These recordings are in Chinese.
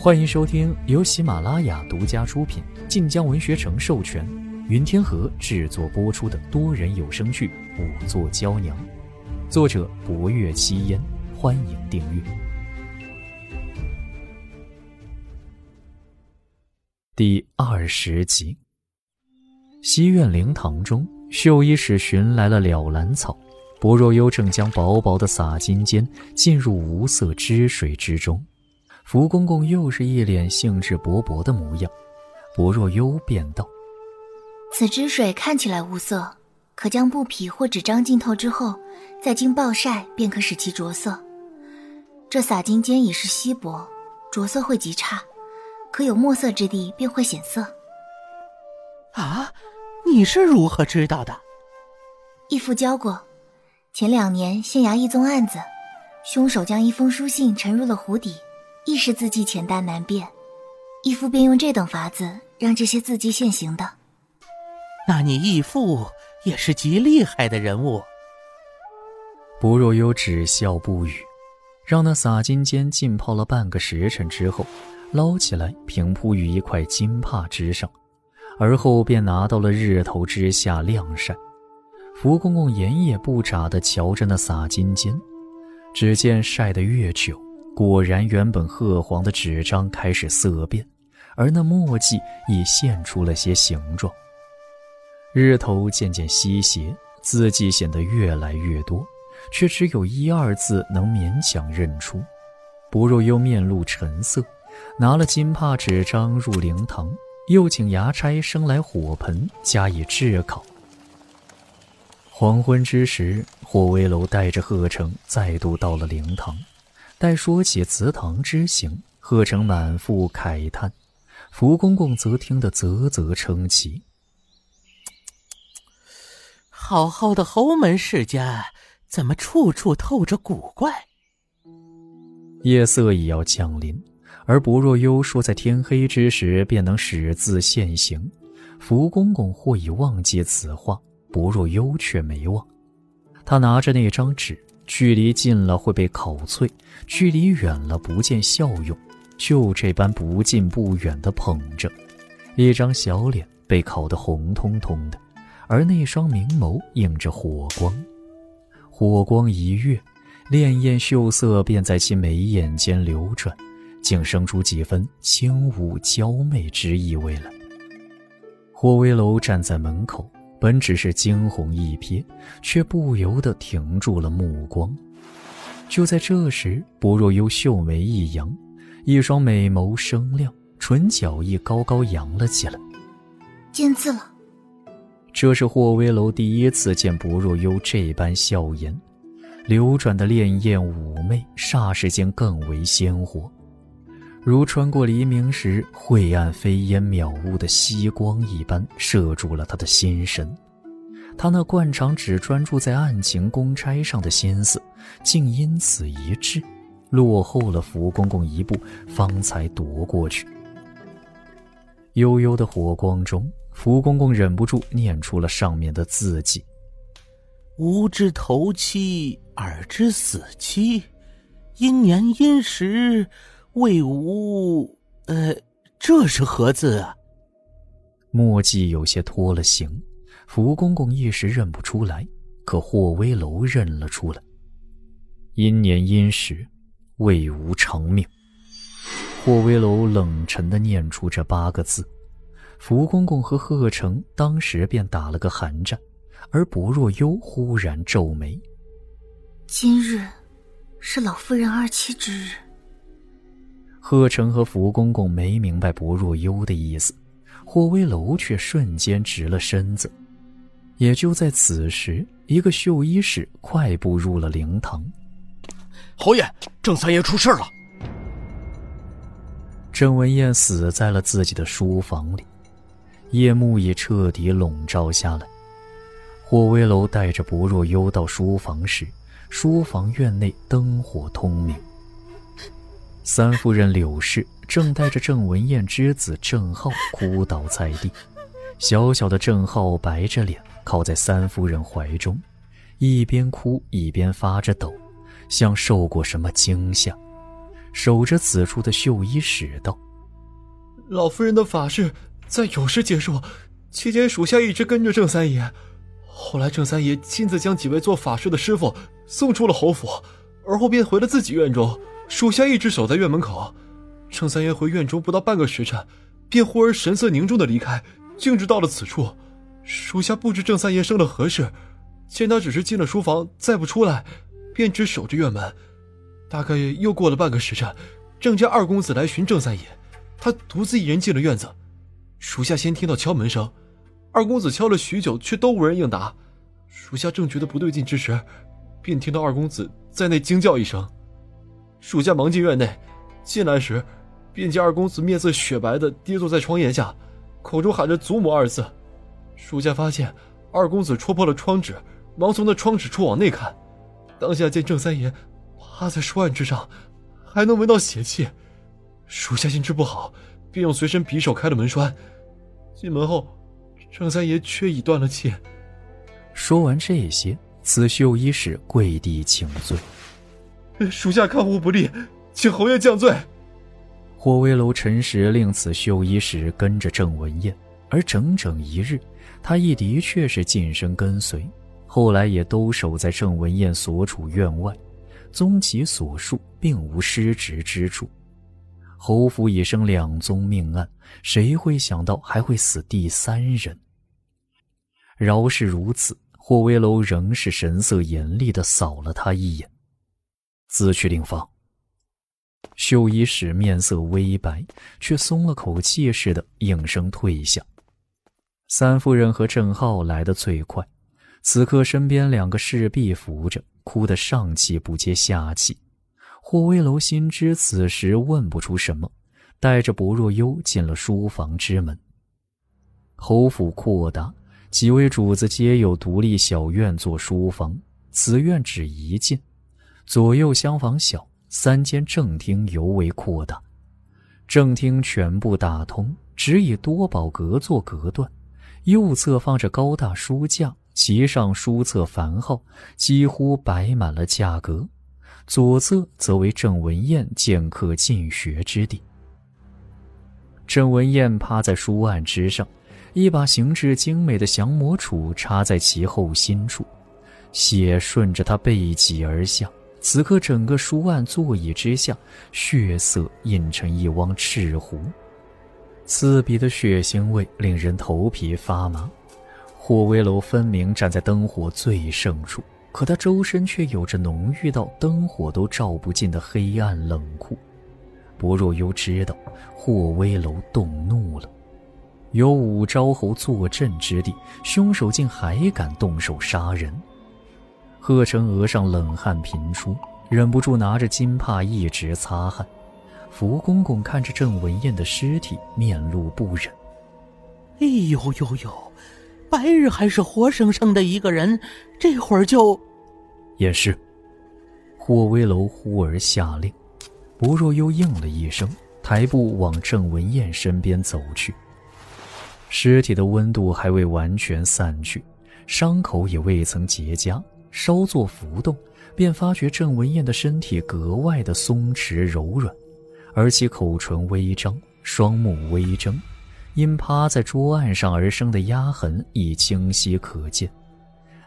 欢迎收听由喜马拉雅独家出品、晋江文学城授权、云天河制作播出的多人有声剧《五座娇娘》，作者：博月七烟。欢迎订阅。第二十集，西苑灵堂中，绣衣使寻来了了兰草，薄若幽正将薄薄的洒金笺浸入无色汁水之中。福公公又是一脸兴致勃勃的模样，薄若幽便道：“此汁水看起来无色，可将布匹或纸张浸透之后，再经暴晒，便可使其着色。这洒金间已是稀薄，着色会极差，可有墨色之地便会显色。”啊，你是如何知道的？义父教过。前两年县衙一宗案子，凶手将一封书信沉入了湖底。亦是字迹浅淡难辨，义父便用这等法子让这些字迹现形的。那你义父也是极厉害的人物。不若幽只笑不语，让那洒金笺浸泡了半个时辰之后，捞起来平铺于一块金帕之上，而后便拿到了日头之下晾晒。福公公眼也不眨地瞧着那洒金笺，只见晒得越久。果然，原本褐黄的纸张开始色变，而那墨迹已现出了些形状。日头渐渐西斜，字迹显得越来越多，却只有一二字能勉强认出。不若又面露沉色，拿了金帕纸张入灵堂，又请衙差生来火盆加以炙烤。黄昏之时，霍威楼带着贺成再度到了灵堂。待说起祠堂之行，贺成满腹慨叹，福公公则听得啧啧称奇。好好的侯门世家，怎么处处透着古怪？夜色已要降临，而薄若幽说在天黑之时便能使字现形，福公公或已忘记此话，薄若幽却没忘。他拿着那张纸。距离近了会被烤脆，距离远了不见效用，就这般不近不远的捧着，一张小脸被烤得红彤彤的，而那双明眸映着火光，火光一跃，潋滟秀色便在其眉眼间流转，竟生出几分轻舞娇媚之意味来。霍威楼站在门口。本只是惊鸿一瞥，却不由得停住了目光。就在这时，薄若幽秀眉一扬，一双美眸生亮，唇角亦高高扬了起来。见字了。这是霍威楼第一次见薄若幽这般笑颜，流转的潋滟妩媚，霎时间更为鲜活。如穿过黎明时晦暗飞烟渺雾的夕光一般，射住了他的心神。他那惯常只专注在案情公差上的心思，竟因此一滞，落后了福公公一步，方才夺过去。悠悠的火光中，福公公忍不住念出了上面的字迹：“吾之头七，尔之死期，阴年阴时。”魏无，呃，这是何字啊？墨迹有些脱了形，福公公一时认不出来，可霍威楼认了出来。阴年阴时，魏无长命。霍威楼冷沉的念出这八个字，福公公和贺成当时便打了个寒战，而薄若幽忽然皱眉。今日，是老夫人二七之日。贺成和福公公没明白薄若幽的意思，霍威楼却瞬间直了身子。也就在此时，一个绣衣使快步入了灵堂。侯爷，郑三爷出事了。郑文彦死在了自己的书房里，夜幕已彻底笼罩下来。霍威楼带着薄若幽到书房时，书房院内灯火通明。三夫人柳氏正带着郑文燕之子郑浩哭倒在地，小小的郑浩白着脸靠在三夫人怀中，一边哭一边发着抖，像受过什么惊吓。守着此处的绣衣使道：“老夫人的法事在酉时结束，期间属下一直跟着郑三爷。后来郑三爷亲自将几位做法事的师傅送出了侯府，而后便回了自己院中，属下一直守在院门口。郑三爷回院中不到半个时辰，便忽而神色凝重的离开，径直到了此处。属下不知郑三爷生了何事，见他只是进了书房，再不出来，便只守着院门。”大概又过了半个时辰，郑家二公子来寻郑三爷，他独自一人进了院子。属下先听到敲门声，二公子敲了许久，却都无人应答。属下正觉得不对劲之时，便听到二公子在内惊叫一声。属下忙进院内，进来时，便见二公子面色雪白的跌坐在窗沿下，口中喊着“祖母”二字。属下发现二公子戳破了窗纸，忙从那窗纸处往内看，当下见郑三爷。趴在书案之上，还能闻到血气。属下心知不好，便用随身匕首开了门栓。进门后，郑三爷却已断了气。说完这些，此绣衣使跪地请罪：“属下看护不力，请侯爷降罪。”霍威楼陈实令此绣衣使跟着郑文彦，而整整一日，他亦的确是近身跟随，后来也都守在郑文彦所处院外。宗其所述，并无失职之处。侯府已生两宗命案，谁会想到还会死第三人？饶是如此，霍威楼仍是神色严厉的扫了他一眼，自去另房。绣衣使面色微白，却松了口气似的应声退下。三夫人和郑浩来得最快，此刻身边两个侍婢扶着。哭得上气不接下气，霍威楼心知此时问不出什么，带着薄若幽进了书房之门。侯府扩大，几位主子皆有独立小院做书房，此院只一间，左右厢房小，三间正厅尤为扩大。正厅全部打通，只以多宝阁做隔断，右侧放着高大书架。其上书册繁浩，几乎摆满了架格；左侧则为郑文彦见客进学之地。郑文彦趴在书案之上，一把形制精美的降魔杵插在其后心处，血顺着他背脊而下。此刻，整个书案座椅之下，血色映成一汪赤湖，刺鼻的血腥味令人头皮发麻。霍威楼分明站在灯火最盛处，可他周身却有着浓郁到灯火都照不进的黑暗冷酷。薄若幽知道霍威楼动怒了，有五昭侯坐镇之地，凶手竟还敢动手杀人。贺成额上冷汗频出，忍不住拿着金帕一直擦汗。福公公看着郑文燕的尸体，面露不忍。哎呦呦呦！白日还是活生生的一个人，这会儿就也是。霍威楼忽而下令，不若又应了一声，抬步往郑文燕身边走去。尸体的温度还未完全散去，伤口也未曾结痂，稍作浮动，便发觉郑文彦的身体格外的松弛柔软，而其口唇微张，双目微睁。因趴在桌案上而生的压痕已清晰可见，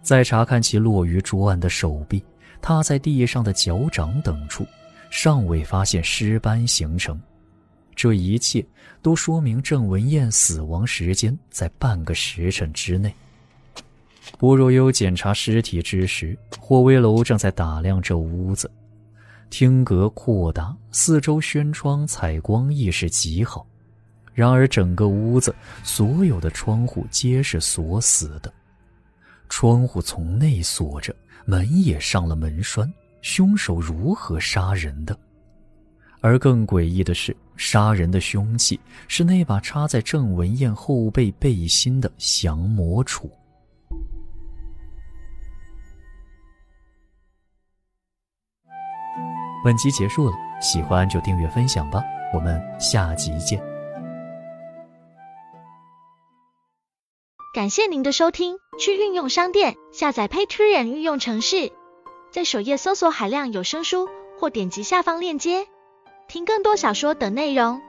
再查看其落于桌案的手臂、踏在地上的脚掌等处，尚未发现尸斑形成。这一切都说明郑文彦死亡时间在半个时辰之内。薄若幽检查尸体之时，霍威楼正在打量这屋子，厅阁扩大，四周轩窗采光亦是极好。然而，整个屋子所有的窗户皆是锁死的，窗户从内锁着，门也上了门栓。凶手如何杀人的？而更诡异的是，杀人的凶器是那把插在郑文艳后背背心的降魔杵。本集结束了，喜欢就订阅分享吧，我们下集见。感谢您的收听，去运用商店下载 Patreon 运用城市，在首页搜索海量有声书，或点击下方链接听更多小说等内容。